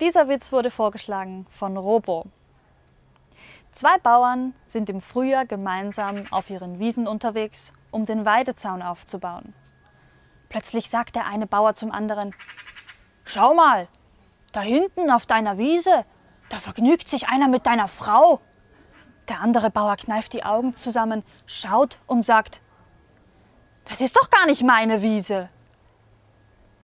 Dieser Witz wurde vorgeschlagen von Robo. Zwei Bauern sind im Frühjahr gemeinsam auf ihren Wiesen unterwegs, um den Weidezaun aufzubauen. Plötzlich sagt der eine Bauer zum anderen, Schau mal, da hinten auf deiner Wiese, da vergnügt sich einer mit deiner Frau. Der andere Bauer kneift die Augen zusammen, schaut und sagt, das ist doch gar nicht meine Wiese.